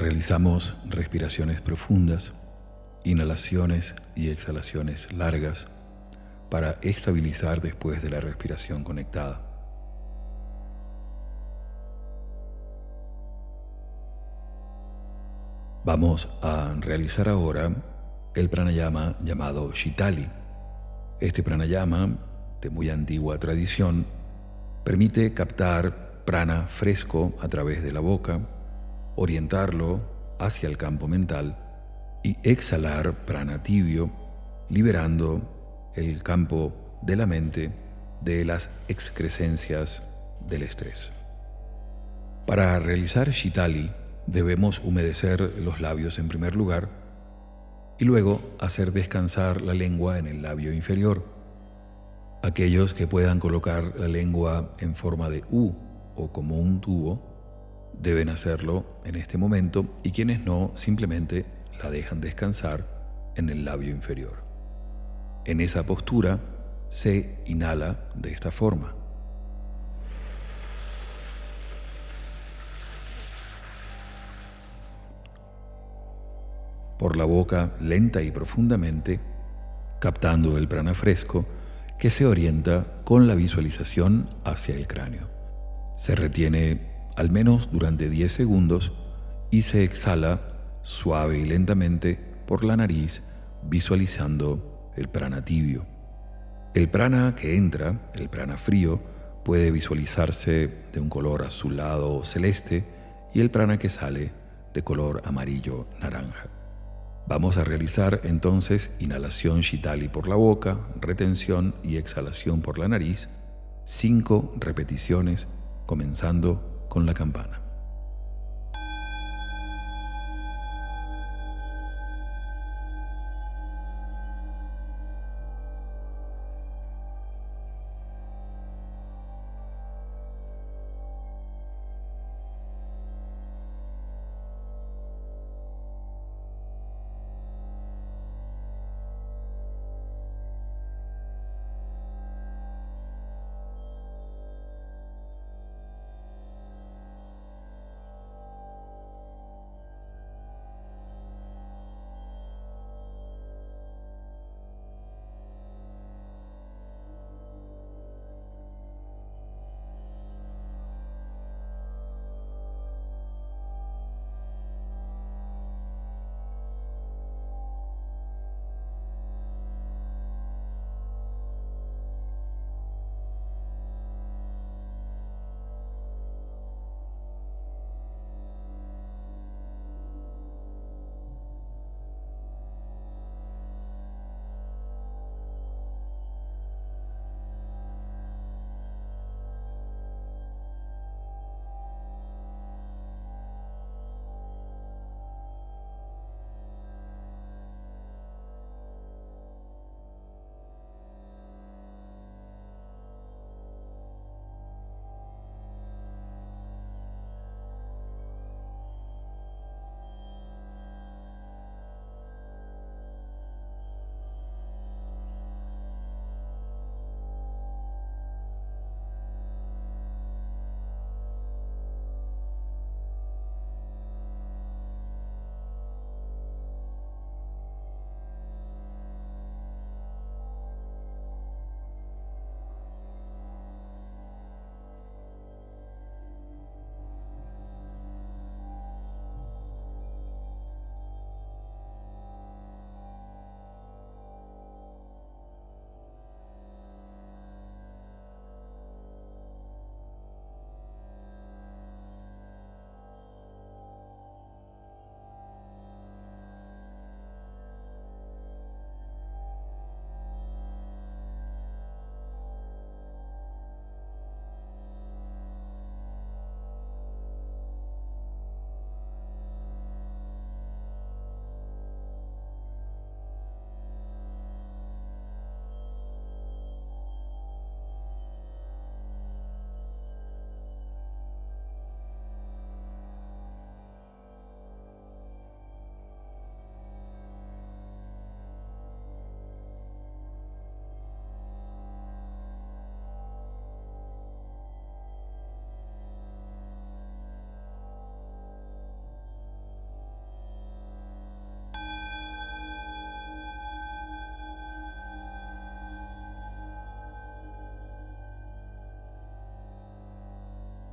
Realizamos respiraciones profundas, inhalaciones y exhalaciones largas para estabilizar después de la respiración conectada. Vamos a realizar ahora el pranayama llamado Shitali. Este pranayama, de muy antigua tradición, permite captar prana fresco a través de la boca, orientarlo hacia el campo mental y exhalar prana tibio, liberando el campo de la mente de las excrescencias del estrés. Para realizar Shitali debemos humedecer los labios en primer lugar y luego hacer descansar la lengua en el labio inferior. Aquellos que puedan colocar la lengua en forma de U o como un tubo deben hacerlo en este momento y quienes no simplemente la dejan descansar en el labio inferior. En esa postura se inhala de esta forma. Por la boca lenta y profundamente, captando el prana fresco que se orienta con la visualización hacia el cráneo. Se retiene al menos durante 10 segundos y se exhala suave y lentamente por la nariz visualizando el prana tibio. El prana que entra, el prana frío, puede visualizarse de un color azulado o celeste y el prana que sale de color amarillo naranja. Vamos a realizar entonces inhalación Shitali por la boca, retención y exhalación por la nariz, cinco repeticiones comenzando con la campana.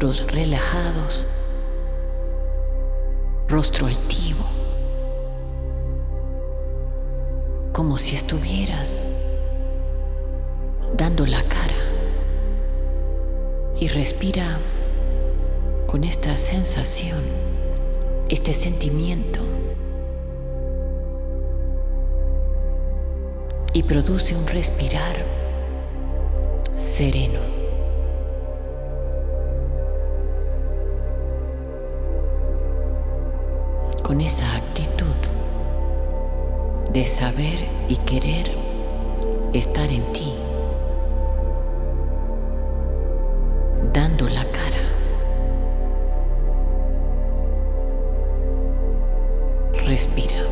Relajados, rostro altivo, como si estuvieras dando la cara y respira con esta sensación, este sentimiento y produce un respirar sereno. Con esa actitud de saber y querer estar en ti, dando la cara. Respira.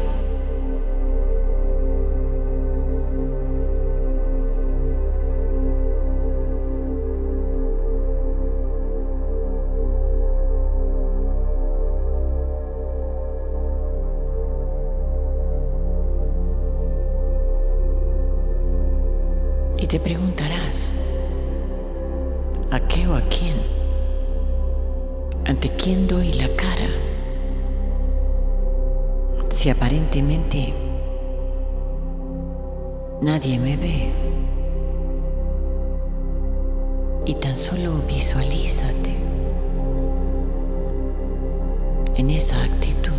Aparentemente nadie me ve y tan solo visualízate en esa actitud.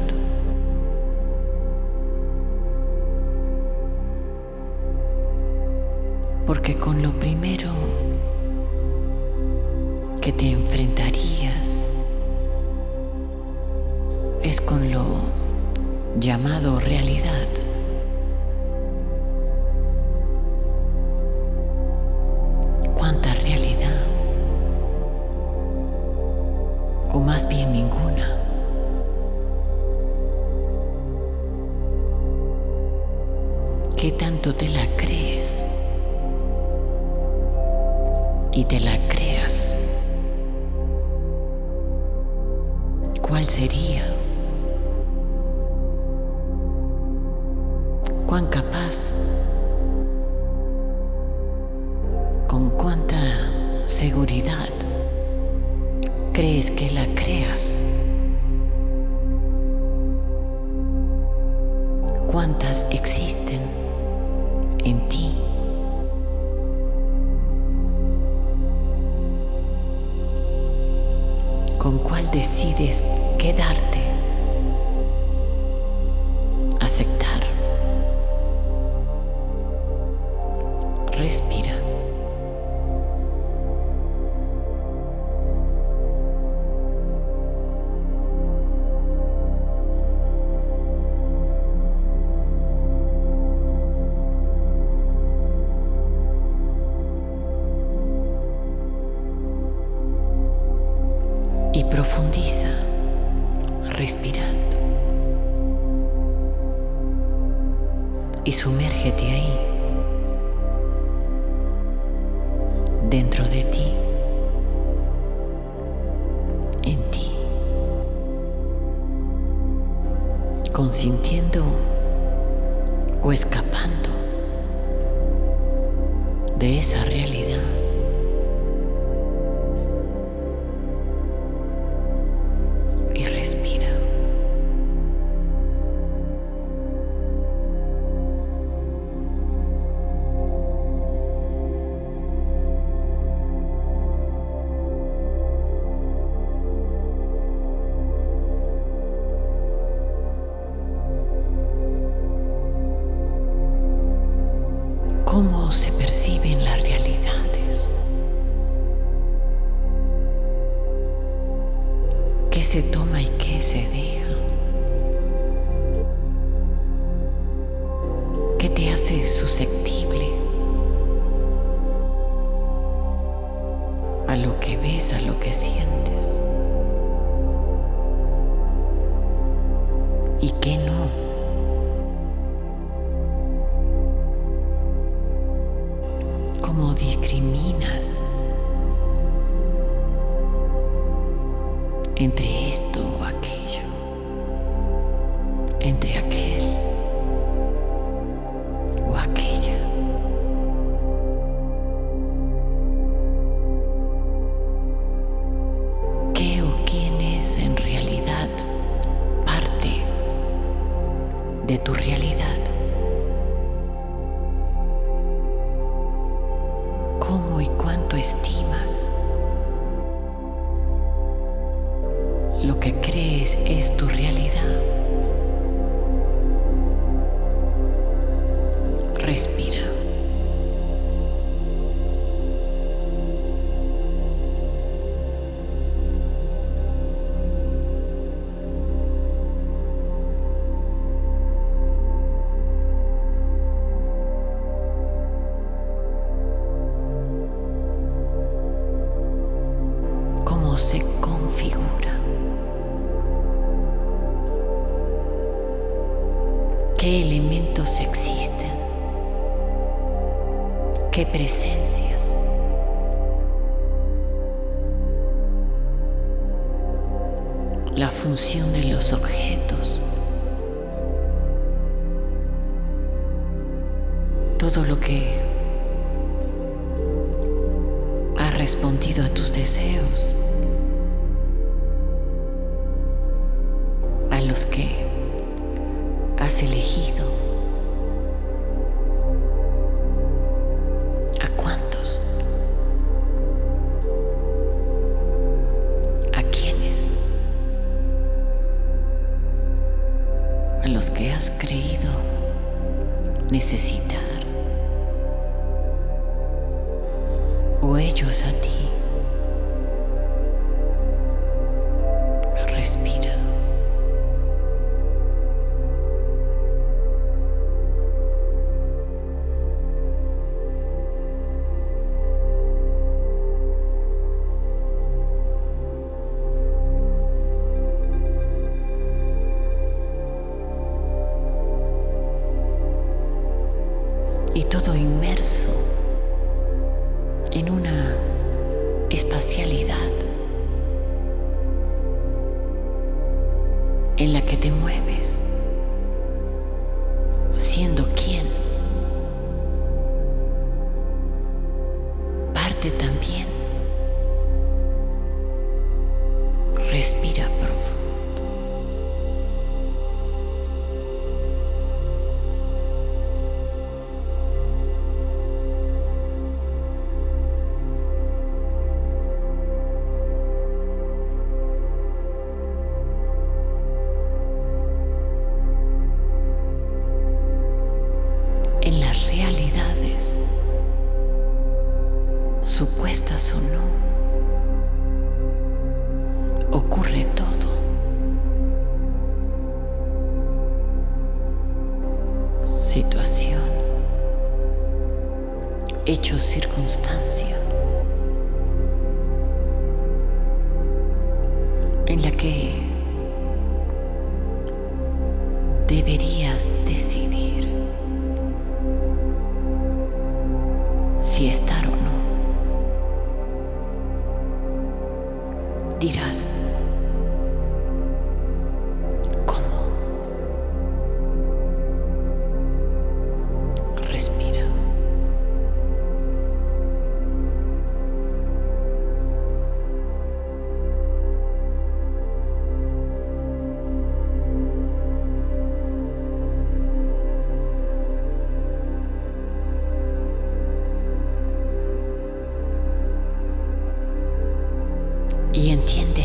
porque con lo primero que te enfrentarías es con lo llamado realidad. ¿Cuánta realidad? O más bien ninguna. ¿Qué tanto te la crees? Y te la Respira. qué presencias. La función de los objetos. Todo lo que ha respondido a tus deseos. A los que has elegido. supuestas o no, ocurre todo. Situación, hecho, circunstancia. y entiende.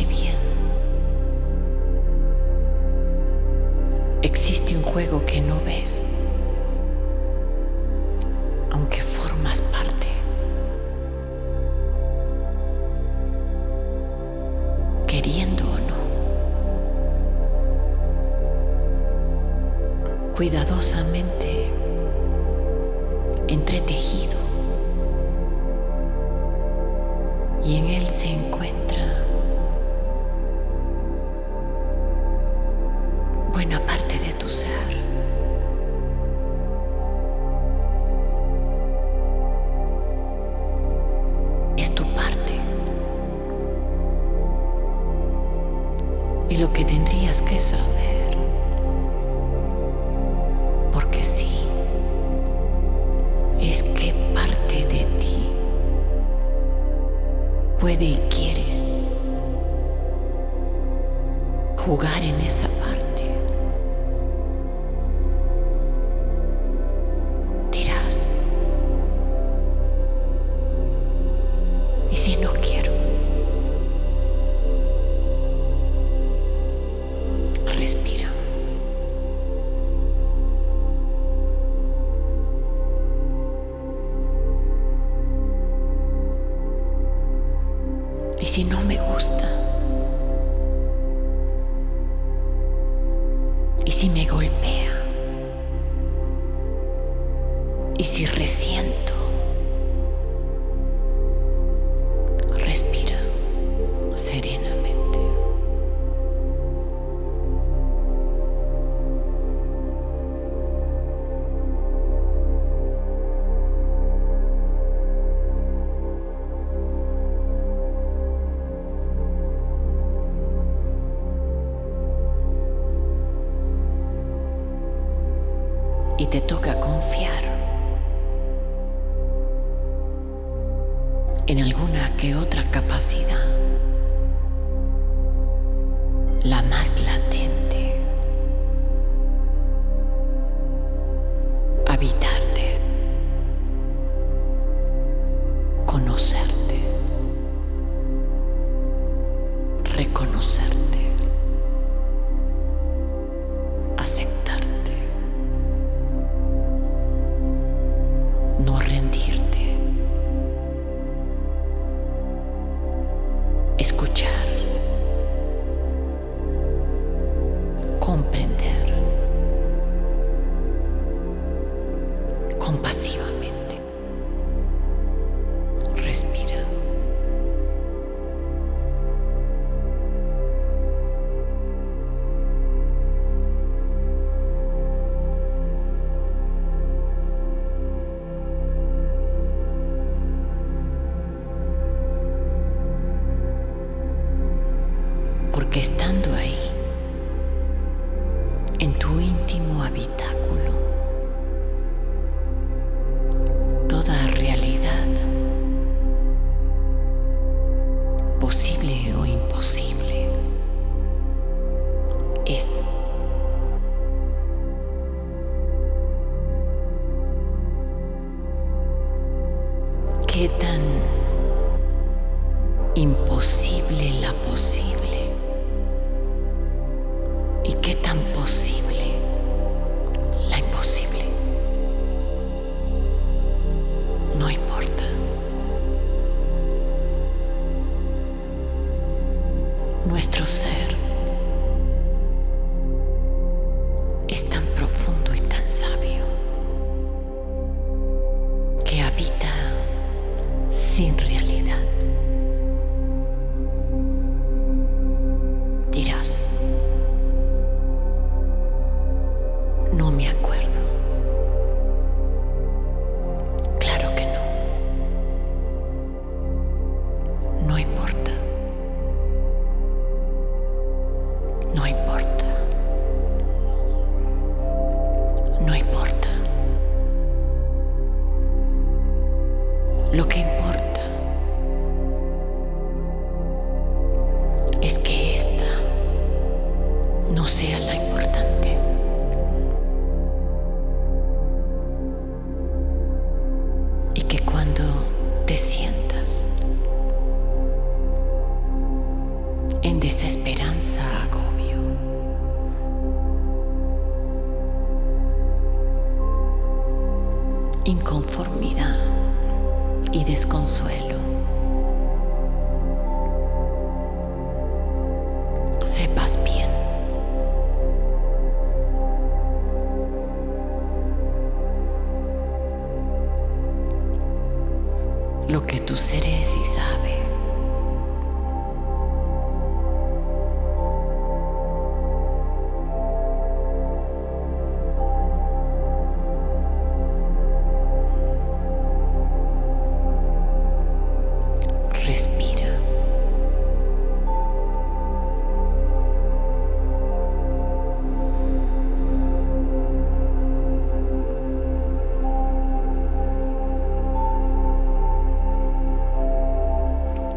puede y quiere jugar en esa paz. que otra capacidad. nuestro ser.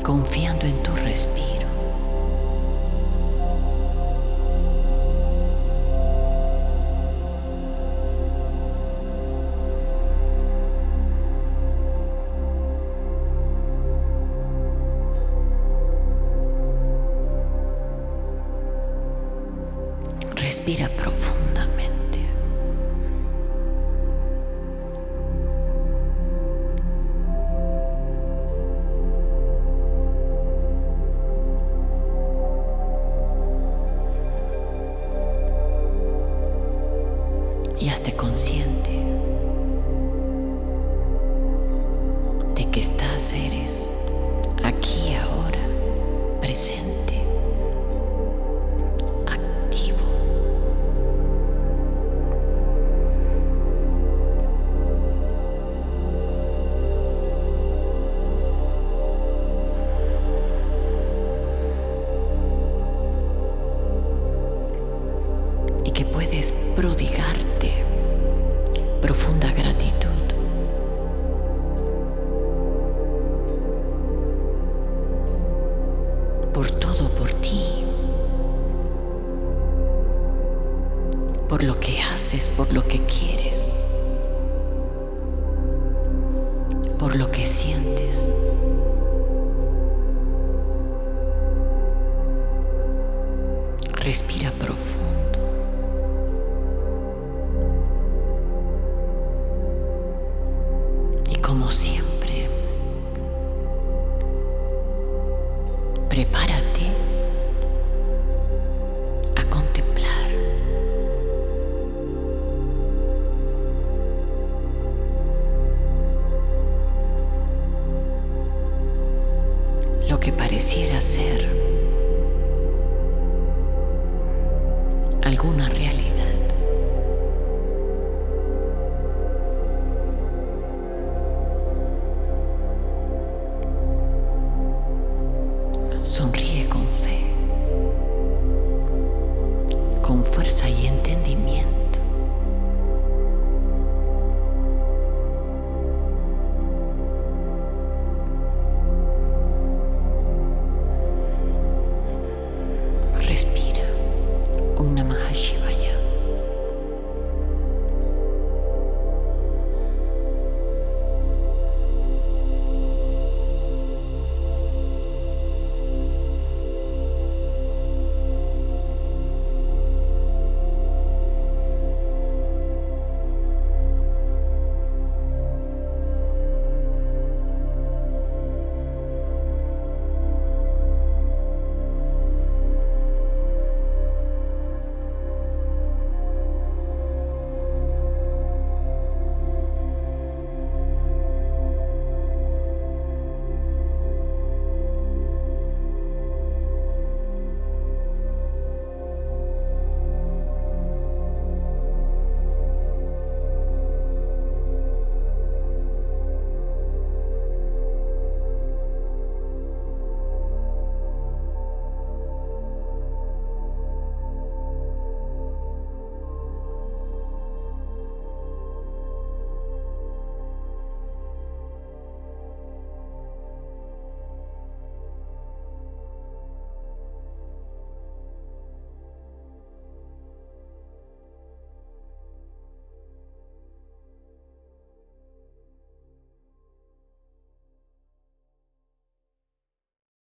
confiando en tu respiro. lo que pareciera ser alguna realidad.